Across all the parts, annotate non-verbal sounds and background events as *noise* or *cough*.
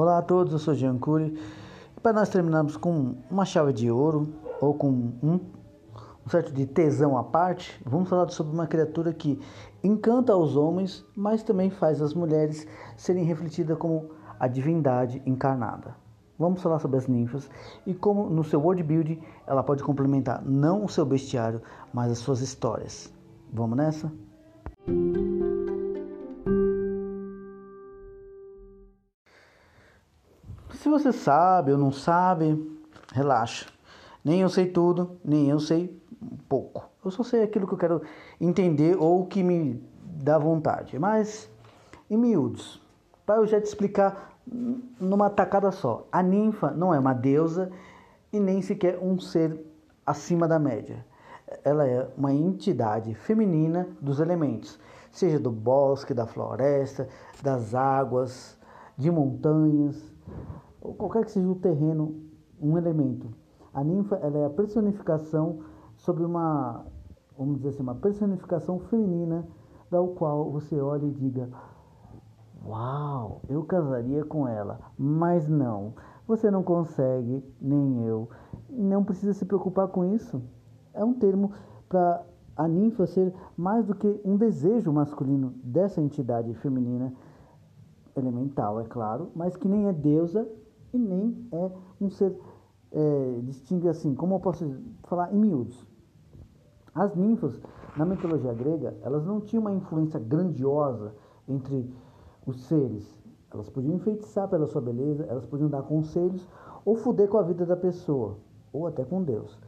Olá a todos, eu sou Jean Cury. Para nós terminarmos com uma chave de ouro ou com um, um certo de tesão à parte, vamos falar sobre uma criatura que encanta os homens, mas também faz as mulheres serem refletidas como a divindade encarnada. Vamos falar sobre as ninfas e como no seu world building ela pode complementar não o seu bestiário, mas as suas histórias. Vamos nessa? Se você sabe ou não sabe, relaxa. Nem eu sei tudo, nem eu sei pouco. Eu só sei aquilo que eu quero entender ou que me dá vontade. Mas, em miúdos, para eu já te explicar numa tacada só. A ninfa não é uma deusa e nem sequer um ser acima da média. Ela é uma entidade feminina dos elementos, seja do bosque, da floresta, das águas, de montanhas, ou qualquer que seja o terreno, um elemento. A ninfa ela é a personificação sobre uma, vamos dizer assim, uma personificação feminina, da qual você olha e diga: Uau, eu casaria com ela, mas não, você não consegue, nem eu. Não precisa se preocupar com isso. É um termo para a ninfa ser mais do que um desejo masculino dessa entidade feminina elemental, é claro, mas que nem é deusa e nem é um ser é, distingue assim, como eu posso falar em miúdos. As ninfas, na mitologia grega, elas não tinham uma influência grandiosa entre os seres. Elas podiam enfeitiçar pela sua beleza, elas podiam dar conselhos ou fuder com a vida da pessoa, ou até com Deus.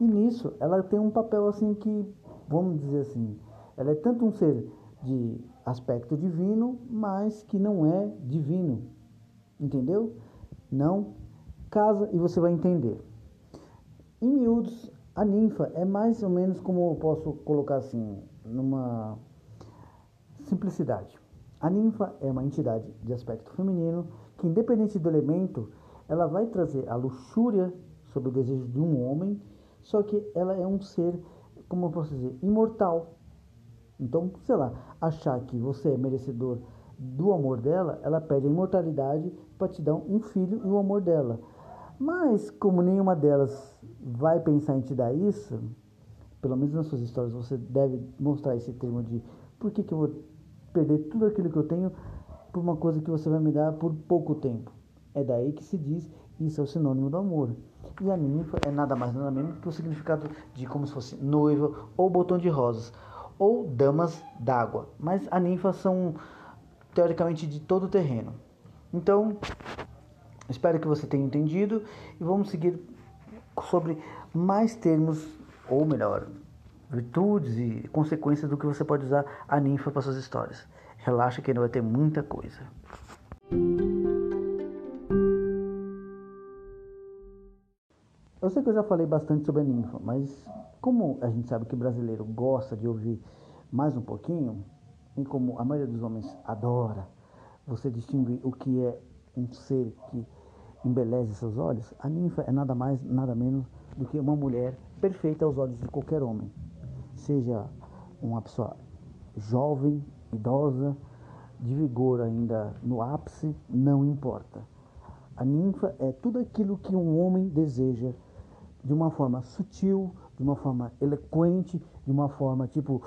E nisso, ela tem um papel assim que, vamos dizer assim, ela é tanto um ser de aspecto divino, mas que não é divino. Entendeu? Não casa e você vai entender. Em miúdos, a ninfa é mais ou menos como eu posso colocar assim, numa simplicidade. A ninfa é uma entidade de aspecto feminino que, independente do elemento, ela vai trazer a luxúria sobre o desejo de um homem, só que ela é um ser, como eu posso dizer, imortal. Então, sei lá, achar que você é merecedor do amor dela, ela pede a imortalidade para te dar um filho e o amor dela. Mas, como nenhuma delas vai pensar em te dar isso, pelo menos nas suas histórias você deve mostrar esse termo de por que, que eu vou perder tudo aquilo que eu tenho por uma coisa que você vai me dar por pouco tempo. É daí que se diz isso é o sinônimo do amor. E a ninfa é nada mais nada menos que o significado de como se fosse noiva ou botão de rosas ou damas d'água. Mas a ninfa são teoricamente de todo o terreno. Então, espero que você tenha entendido e vamos seguir sobre mais termos, ou melhor, virtudes e consequências do que você pode usar a ninfa para suas histórias. Relaxa que ainda vai ter muita coisa. Eu sei que eu já falei bastante sobre a ninfa, mas como a gente sabe que o brasileiro gosta de ouvir mais um pouquinho, e como a maioria dos homens adora você distinguir o que é um ser que embeleze seus olhos, a ninfa é nada mais, nada menos do que uma mulher perfeita aos olhos de qualquer homem seja uma pessoa jovem, idosa, de vigor ainda no ápice, não importa. A ninfa é tudo aquilo que um homem deseja de uma forma sutil, de uma forma eloquente, de uma forma tipo,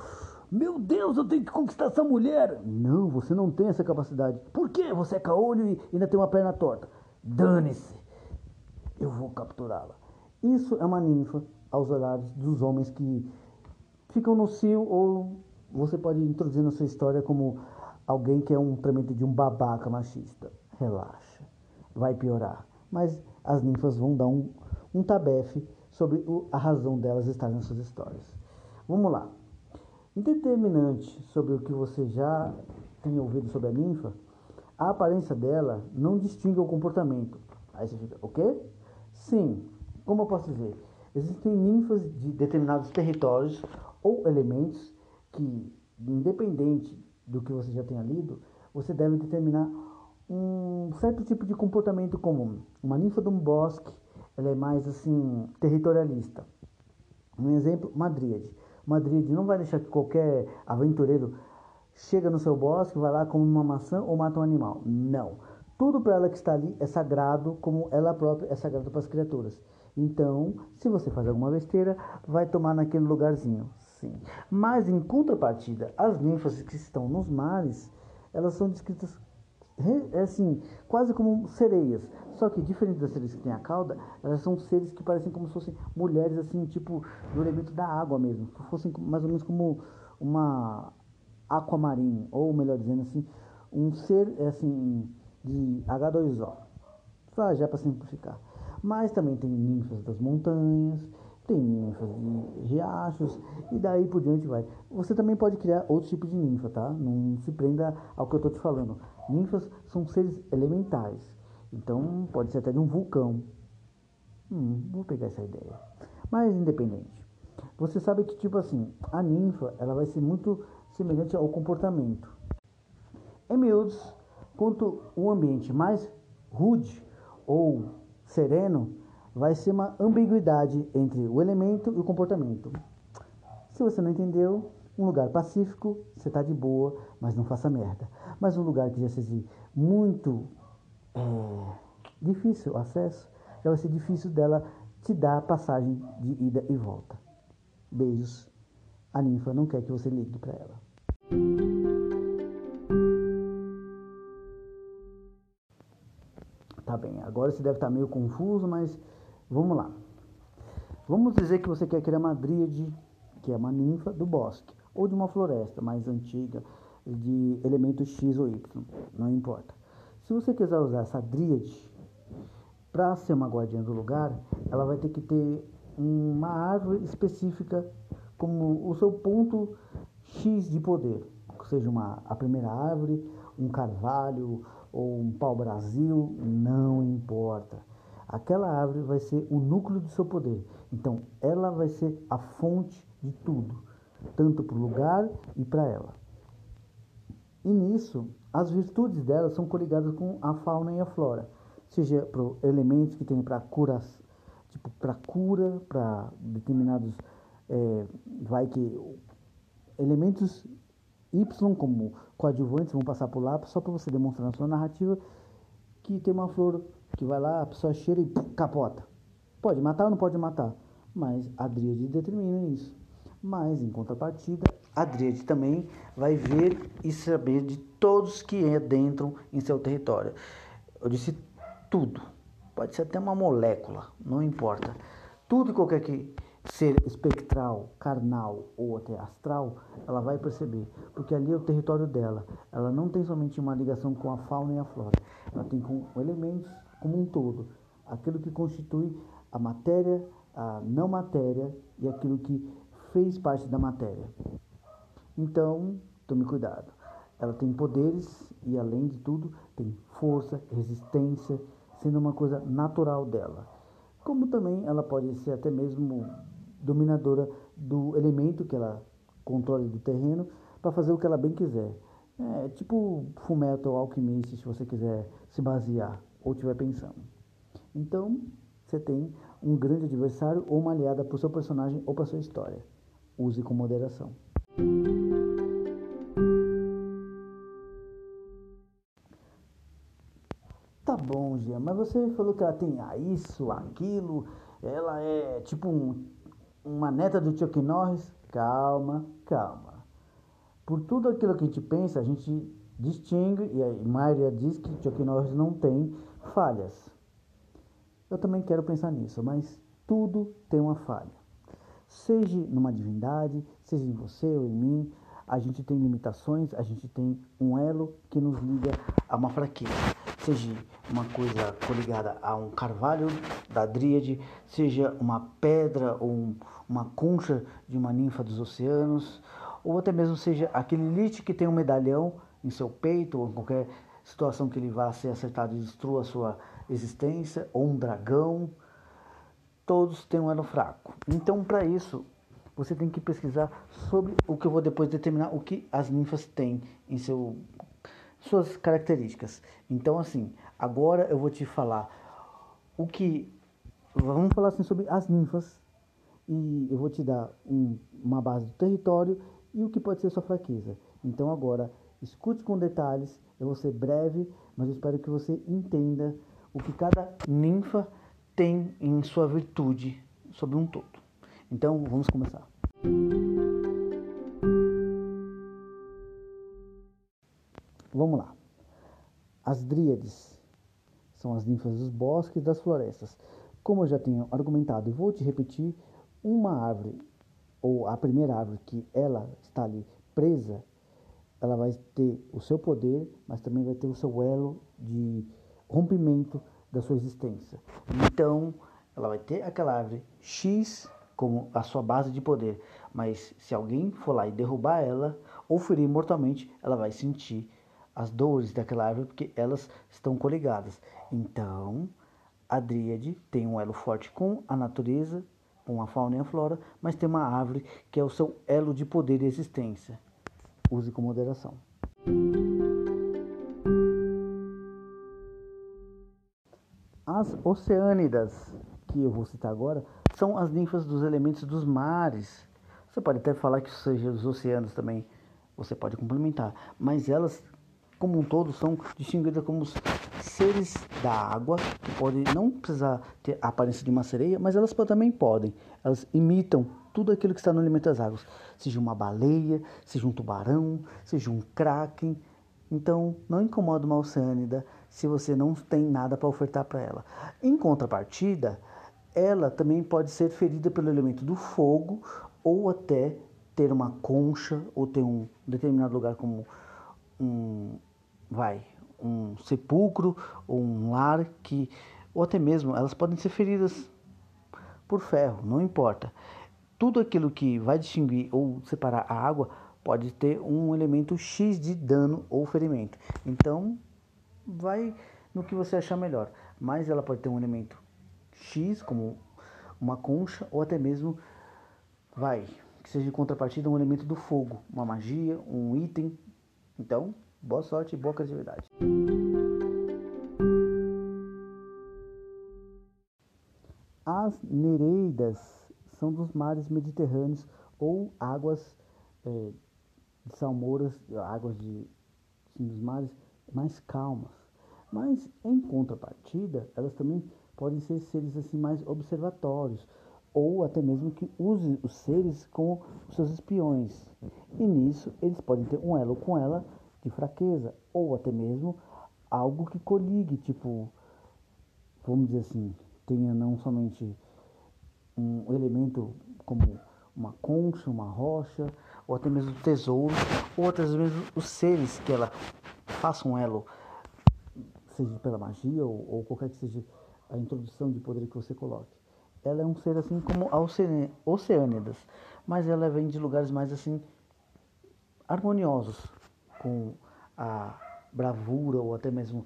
meu Deus, eu tenho que conquistar essa mulher. Não, você não tem essa capacidade. Por quê? Você é caolho e ainda tem uma perna torta. Dane-se, eu vou capturá-la. Isso é uma ninfa aos olhares dos homens que ficam no cio ou você pode introduzir na sua história como alguém que é um tremendo de um babaca machista. Relaxa, vai piorar. Mas as ninfas vão dar um, um tabefe sobre o, a razão delas estar nas suas histórias. Vamos lá. Indeterminante sobre o que você já tem ouvido sobre a ninfa, a aparência dela não distingue o comportamento. Aí você fica, o quê? Sim, como eu posso dizer? Existem ninfas de determinados territórios ou elementos que, independente do que você já tenha lido, você deve determinar um certo tipo de comportamento comum. Uma ninfa de um bosque, ela é mais assim territorialista. Um exemplo, Madrid. Madrid não vai deixar que qualquer aventureiro chega no seu bosque, vai lá come uma maçã ou mata um animal. Não. Tudo para ela que está ali é sagrado, como ela própria é sagrada para as criaturas. Então, se você faz alguma besteira, vai tomar naquele lugarzinho. Sim. Mas em contrapartida, as ninfas que estão nos mares, elas são descritas assim, quase como sereias. Só que diferente das sereias que têm a cauda, elas são seres que parecem como se fossem mulheres assim, tipo do elemento da água mesmo, que fossem mais ou menos como uma aquamarine, ou melhor dizendo assim, um ser assim de H2O. Só já para simplificar. Mas também tem ninfas das montanhas, tem ninfas de riachos e daí por diante vai. Você também pode criar outro tipo de ninfa, tá? Não se prenda ao que eu estou te falando. Ninfas são seres elementais, então pode ser até de um vulcão. Hum, vou pegar essa ideia. Mas independente. Você sabe que tipo assim, a ninfa ela vai ser muito semelhante ao comportamento. Em miúdos, quanto o ambiente mais rude ou sereno, vai ser uma ambiguidade entre o elemento e o comportamento. Se você não entendeu, um lugar pacífico, você está de boa, mas não faça merda. Mas um lugar que já seja muito é, difícil o acesso, já vai ser difícil dela te dar passagem de ida e volta. Beijos. A ninfa não quer que você ligue para ela. Tá bem, agora você deve estar meio confuso, mas Vamos lá. Vamos dizer que você quer criar uma dríade, que é uma ninfa do bosque, ou de uma floresta mais antiga, de elemento X ou Y, não importa. Se você quiser usar essa dríade para ser uma guardiã do lugar, ela vai ter que ter uma árvore específica como o seu ponto X de poder, seja uma, a primeira árvore, um carvalho ou um pau-brasil, não importa. Aquela árvore vai ser o núcleo do seu poder. Então, ela vai ser a fonte de tudo, tanto para o lugar e para ela. E nisso, as virtudes dela são coligadas com a fauna e a flora, seja para elementos que tem para curas, tipo para cura, para determinados, é, vai que elementos Y como coadjuvantes vão passar por lá só para você demonstrar na sua narrativa que tem uma flor que vai lá, a pessoa cheira e capota. Pode matar ou não pode matar? Mas a Dríade determina isso. Mas, em contrapartida, a Dríade também vai ver e saber de todos que adentram em seu território. Eu disse tudo. Pode ser até uma molécula, não importa. Tudo e qualquer que ser espectral, carnal ou até astral, ela vai perceber, porque ali é o território dela. Ela não tem somente uma ligação com a fauna e a flora, ela tem com elementos como um todo, aquilo que constitui a matéria, a não matéria e aquilo que fez parte da matéria. Então, tome cuidado. Ela tem poderes e, além de tudo, tem força, resistência, sendo uma coisa natural dela. Como também ela pode ser até mesmo dominadora do elemento que ela controla do terreno para fazer o que ela bem quiser. É tipo Fullmetal Alchemist, se você quiser se basear ou estiver pensando. Então, você tem um grande adversário ou uma aliada para o seu personagem ou para sua história. Use com moderação. Tá bom, Gia, mas você falou que ela tem ah, isso, aquilo, ela é tipo um, uma neta do Chuck Norris. Calma, calma. Por tudo aquilo que a gente pensa, a gente distingue, e a maioria diz que Chuck Norris não tem falhas. Eu também quero pensar nisso, mas tudo tem uma falha. Seja numa divindade, seja em você ou em mim, a gente tem limitações, a gente tem um elo que nos liga a uma fraqueza. Seja uma coisa coligada a um carvalho da dríade, seja uma pedra ou uma concha de uma ninfa dos oceanos, ou até mesmo seja aquele lite que tem um medalhão em seu peito ou em qualquer situação que ele vá ser acertado e destrua a sua existência, ou um dragão, todos têm um elo fraco. Então, para isso, você tem que pesquisar sobre o que eu vou depois determinar o que as ninfas têm em seu, suas características. Então, assim, agora eu vou te falar o que. Vamos falar assim sobre as ninfas e eu vou te dar um, uma base do território e o que pode ser sua fraqueza. Então, agora escute com detalhes. Eu vou ser breve, mas eu espero que você entenda o que cada ninfa tem em sua virtude sobre um todo. Então, vamos começar. Vamos lá. As dríades são as ninfas dos bosques das florestas. Como eu já tenho argumentado e vou te repetir, uma árvore, ou a primeira árvore que ela está ali presa, ela vai ter o seu poder, mas também vai ter o seu elo de rompimento da sua existência. Então, ela vai ter aquela árvore X como a sua base de poder, mas se alguém for lá e derrubar ela ou ferir mortalmente, ela vai sentir as dores daquela árvore porque elas estão coligadas. Então, a dríade tem um elo forte com a natureza, com a fauna e a flora, mas tem uma árvore que é o seu elo de poder e existência. Use com moderação. As oceânidas, que eu vou citar agora, são as ninfas dos elementos dos mares. Você pode até falar que seja os oceanos também, você pode complementar, mas elas como um todo são distinguidas como seres da água, que podem não precisar ter a aparência de uma sereia, mas elas também podem. Elas imitam tudo aquilo que está no elemento das águas, seja uma baleia, seja um tubarão, seja um kraken. Então, não incomoda uma oceânida se você não tem nada para ofertar para ela. Em contrapartida, ela também pode ser ferida pelo elemento do fogo ou até ter uma concha ou ter um determinado lugar como um vai, um sepulcro ou um lar que, ou até mesmo elas podem ser feridas por ferro, não importa. Tudo aquilo que vai distinguir ou separar a água pode ter um elemento X de dano ou ferimento. Então, vai no que você achar melhor. Mas ela pode ter um elemento X, como uma concha, ou até mesmo, vai, que seja de contrapartida um elemento do fogo, uma magia, um item. Então, Boa sorte e boa criatividade. As Nereidas são dos mares mediterrâneos ou águas é, de salmouras, águas de, assim, dos mares mais calmas. Mas em contrapartida, elas também podem ser seres assim mais observatórios ou até mesmo que use os seres como seus espiões. E nisso eles podem ter um elo com ela de fraqueza, ou até mesmo algo que coligue, tipo, vamos dizer assim, tenha não somente um elemento como uma concha, uma rocha, ou até mesmo tesouro, ou até mesmo os seres que ela faça um elo, seja pela magia ou, ou qualquer que seja a introdução de poder que você coloque. Ela é um ser assim como a Oceânidas, mas ela vem de lugares mais assim harmoniosos, com a bravura ou até mesmo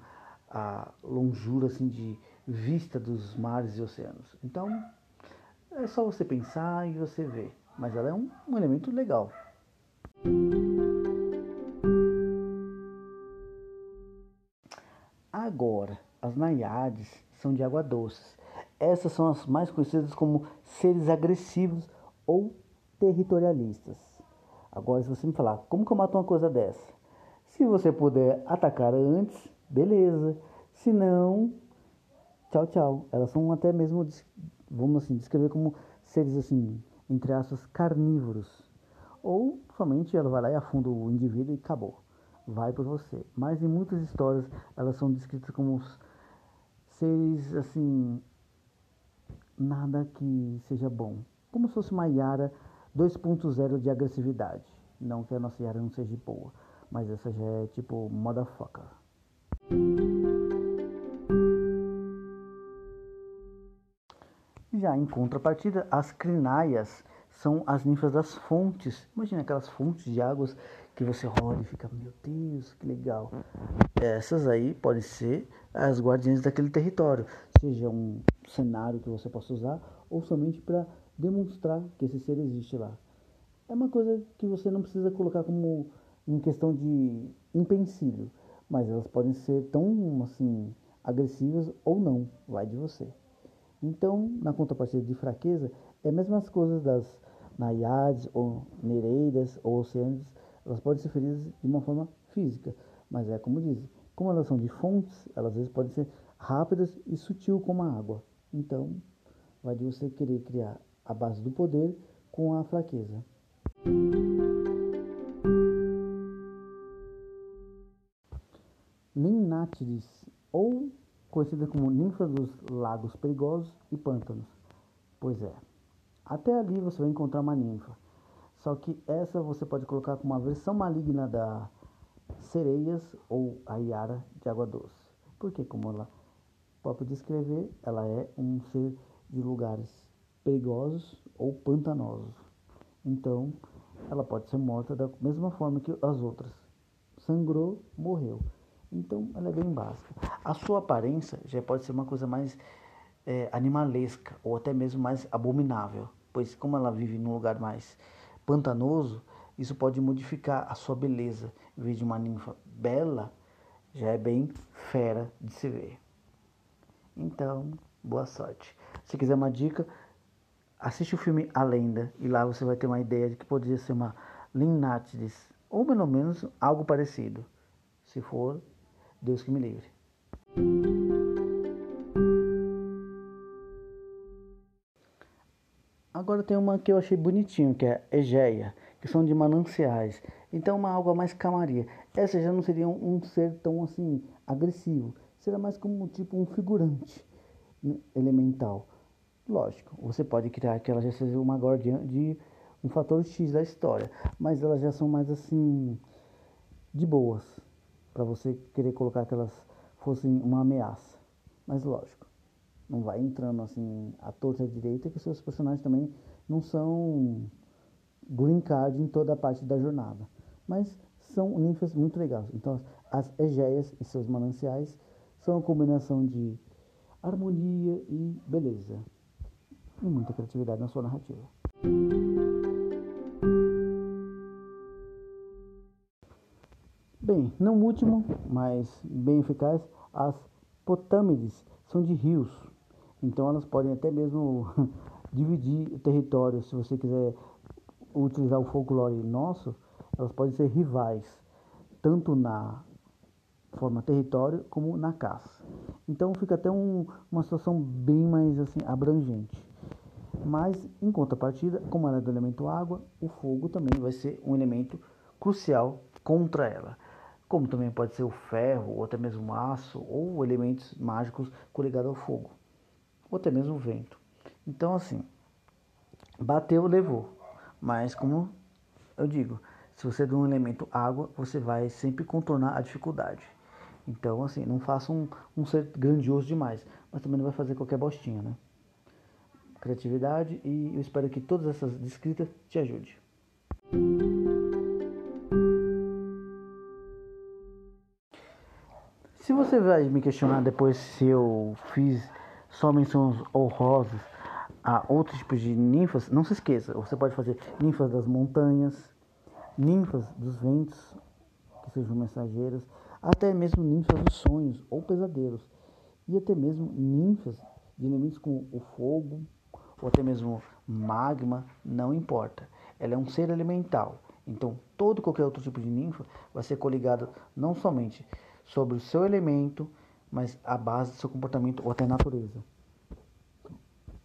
a longura assim de vista dos mares e oceanos. Então, é só você pensar e você ver, mas ela é um, um elemento legal. Agora, as naiades são de água doce. Essas são as mais conhecidas como seres agressivos ou territorialistas. Agora, se você me falar, como que eu mato uma coisa dessa? Se você puder atacar antes, beleza. Se não, tchau, tchau. Elas são até mesmo, vamos assim, descrever como seres assim, entre aspas, carnívoros. Ou somente ela vai lá e afunda o indivíduo e acabou. Vai por você. Mas em muitas histórias elas são descritas como seres assim, nada que seja bom. Como se fosse uma Yara 2.0 de agressividade. Não que a nossa Yara não seja boa mas essa já é tipo motherfucker. Já em contrapartida, as crinaias são as ninfas das fontes. Imagina aquelas fontes de águas que você olha e fica, meu Deus, que legal. Essas aí podem ser as guardiãs daquele território, seja um cenário que você possa usar ou somente para demonstrar que esse ser existe lá. É uma coisa que você não precisa colocar como em questão de empecilho, mas elas podem ser tão assim agressivas ou não, vai de você. Então, na contrapartida de fraqueza, é a mesma coisa das naiades ou nereidas ou oceânicas, elas podem ser feridas de uma forma física, mas é como diz, como elas são de fontes, elas às vezes podem ser rápidas e sutil como a água. Então, vai de você querer criar a base do poder com a fraqueza. Limnátides, ou conhecida como ninfa dos lagos perigosos e pântanos. Pois é, até ali você vai encontrar uma ninfa. Só que essa você pode colocar como uma versão maligna da sereias ou a Yara de água doce. Porque, como ela próprio descrever, ela é um ser de lugares perigosos ou pantanosos. Então, ela pode ser morta da mesma forma que as outras. Sangrou, morreu. Então, ela é bem básica. A sua aparência já pode ser uma coisa mais é, animalesca ou até mesmo mais abominável, pois como ela vive num lugar mais pantanoso, isso pode modificar a sua beleza. Em vez de uma ninfa bela, já é bem fera de se ver. Então, boa sorte. Se quiser uma dica, assiste o filme A Lenda e lá você vai ter uma ideia de que poderia ser uma Linnatides, ou pelo menos algo parecido. Se for, Deus que me livre. Agora tem uma que eu achei bonitinho, que é Egeia, que são de mananciais. Então uma água mais camaria. Essa já não seria um, ser tão assim agressivo. Será mais como tipo um figurante elemental. Lógico, você pode criar que ela já seja uma guardiã de um fator X da história, mas elas já são mais assim de boas para você querer colocar que elas fossem uma ameaça. Mas lógico, não vai entrando assim à torta à direita que seus personagens também não são green card em toda a parte da jornada, mas são ninfas muito legais. Então as Egeias e seus mananciais são a combinação de harmonia e beleza. E muita criatividade na sua narrativa. Bem, não último, mas bem eficaz, as potâmides são de rios. Então elas podem até mesmo *laughs* dividir o território. Se você quiser utilizar o folclore nosso, elas podem ser rivais, tanto na forma território como na caça. Então fica até um, uma situação bem mais assim abrangente. Mas em contrapartida, como ela é do elemento água, o fogo também vai ser um elemento crucial contra ela. Como também pode ser o ferro, ou até mesmo o aço, ou elementos mágicos coligados ao fogo, ou até mesmo o vento. Então assim, bateu, levou. Mas como eu digo, se você é um elemento água, você vai sempre contornar a dificuldade. Então, assim, não faça um, um ser grandioso demais, mas também não vai fazer qualquer bostinha, né? Criatividade e eu espero que todas essas descritas te ajudem. Você vai me questionar depois se eu fiz só menções honrosas a outros tipos de ninfas, não se esqueça, você pode fazer ninfas das montanhas, ninfas dos ventos, que sejam mensageiras, até mesmo ninfas dos sonhos ou pesadelos, e até mesmo ninfas de elementos como o fogo, ou até mesmo magma, não importa. Ela é um ser elemental. Então, todo qualquer outro tipo de ninfa vai ser coligado não somente sobre o seu elemento, mas a base do seu comportamento ou até natureza.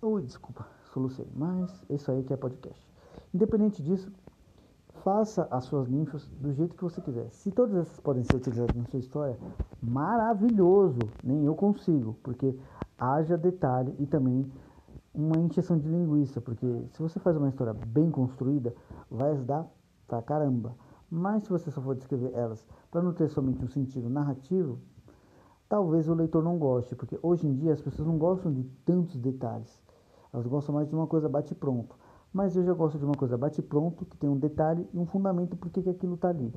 Ui, desculpa, solucei, mas isso aí que é podcast. Independente disso, Faça as suas ninfas do jeito que você quiser. Se todas essas podem ser utilizadas na sua história, maravilhoso! Nem eu consigo, porque haja detalhe e também uma injeção de linguiça, porque se você faz uma história bem construída, vai ajudar pra caramba. Mas se você só for descrever elas para não ter somente um sentido narrativo, talvez o leitor não goste, porque hoje em dia as pessoas não gostam de tantos detalhes. Elas gostam mais de uma coisa bate-pronto. Mas eu já gosto de uma coisa bate-pronto, que tem um detalhe e um fundamento por que aquilo está ali.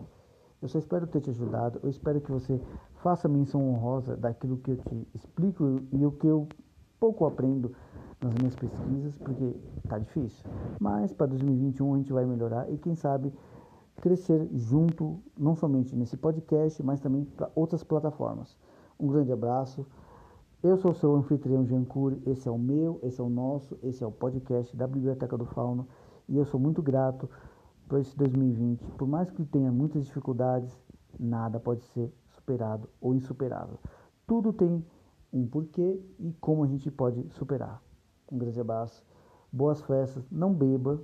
Eu só espero ter te ajudado, eu espero que você faça menção honrosa daquilo que eu te explico e o que eu pouco aprendo nas minhas pesquisas, porque tá difícil. Mas para 2021 a gente vai melhorar e quem sabe crescer junto, não somente nesse podcast, mas também para outras plataformas. Um grande abraço. Eu sou o seu anfitrião Jean Cury, esse é o meu, esse é o nosso, esse é o podcast da Biblioteca do Fauno e eu sou muito grato por esse 2020. Por mais que tenha muitas dificuldades, nada pode ser superado ou insuperável. Tudo tem um porquê e como a gente pode superar. Um grande abraço, boas festas, não beba,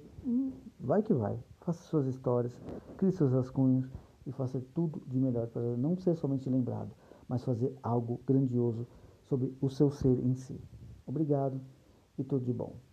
vai que vai. Faça suas histórias, crie seus rascunhos e faça tudo de melhor para não ser somente lembrado, mas fazer algo grandioso sobre o seu ser em si. Obrigado e tudo de bom.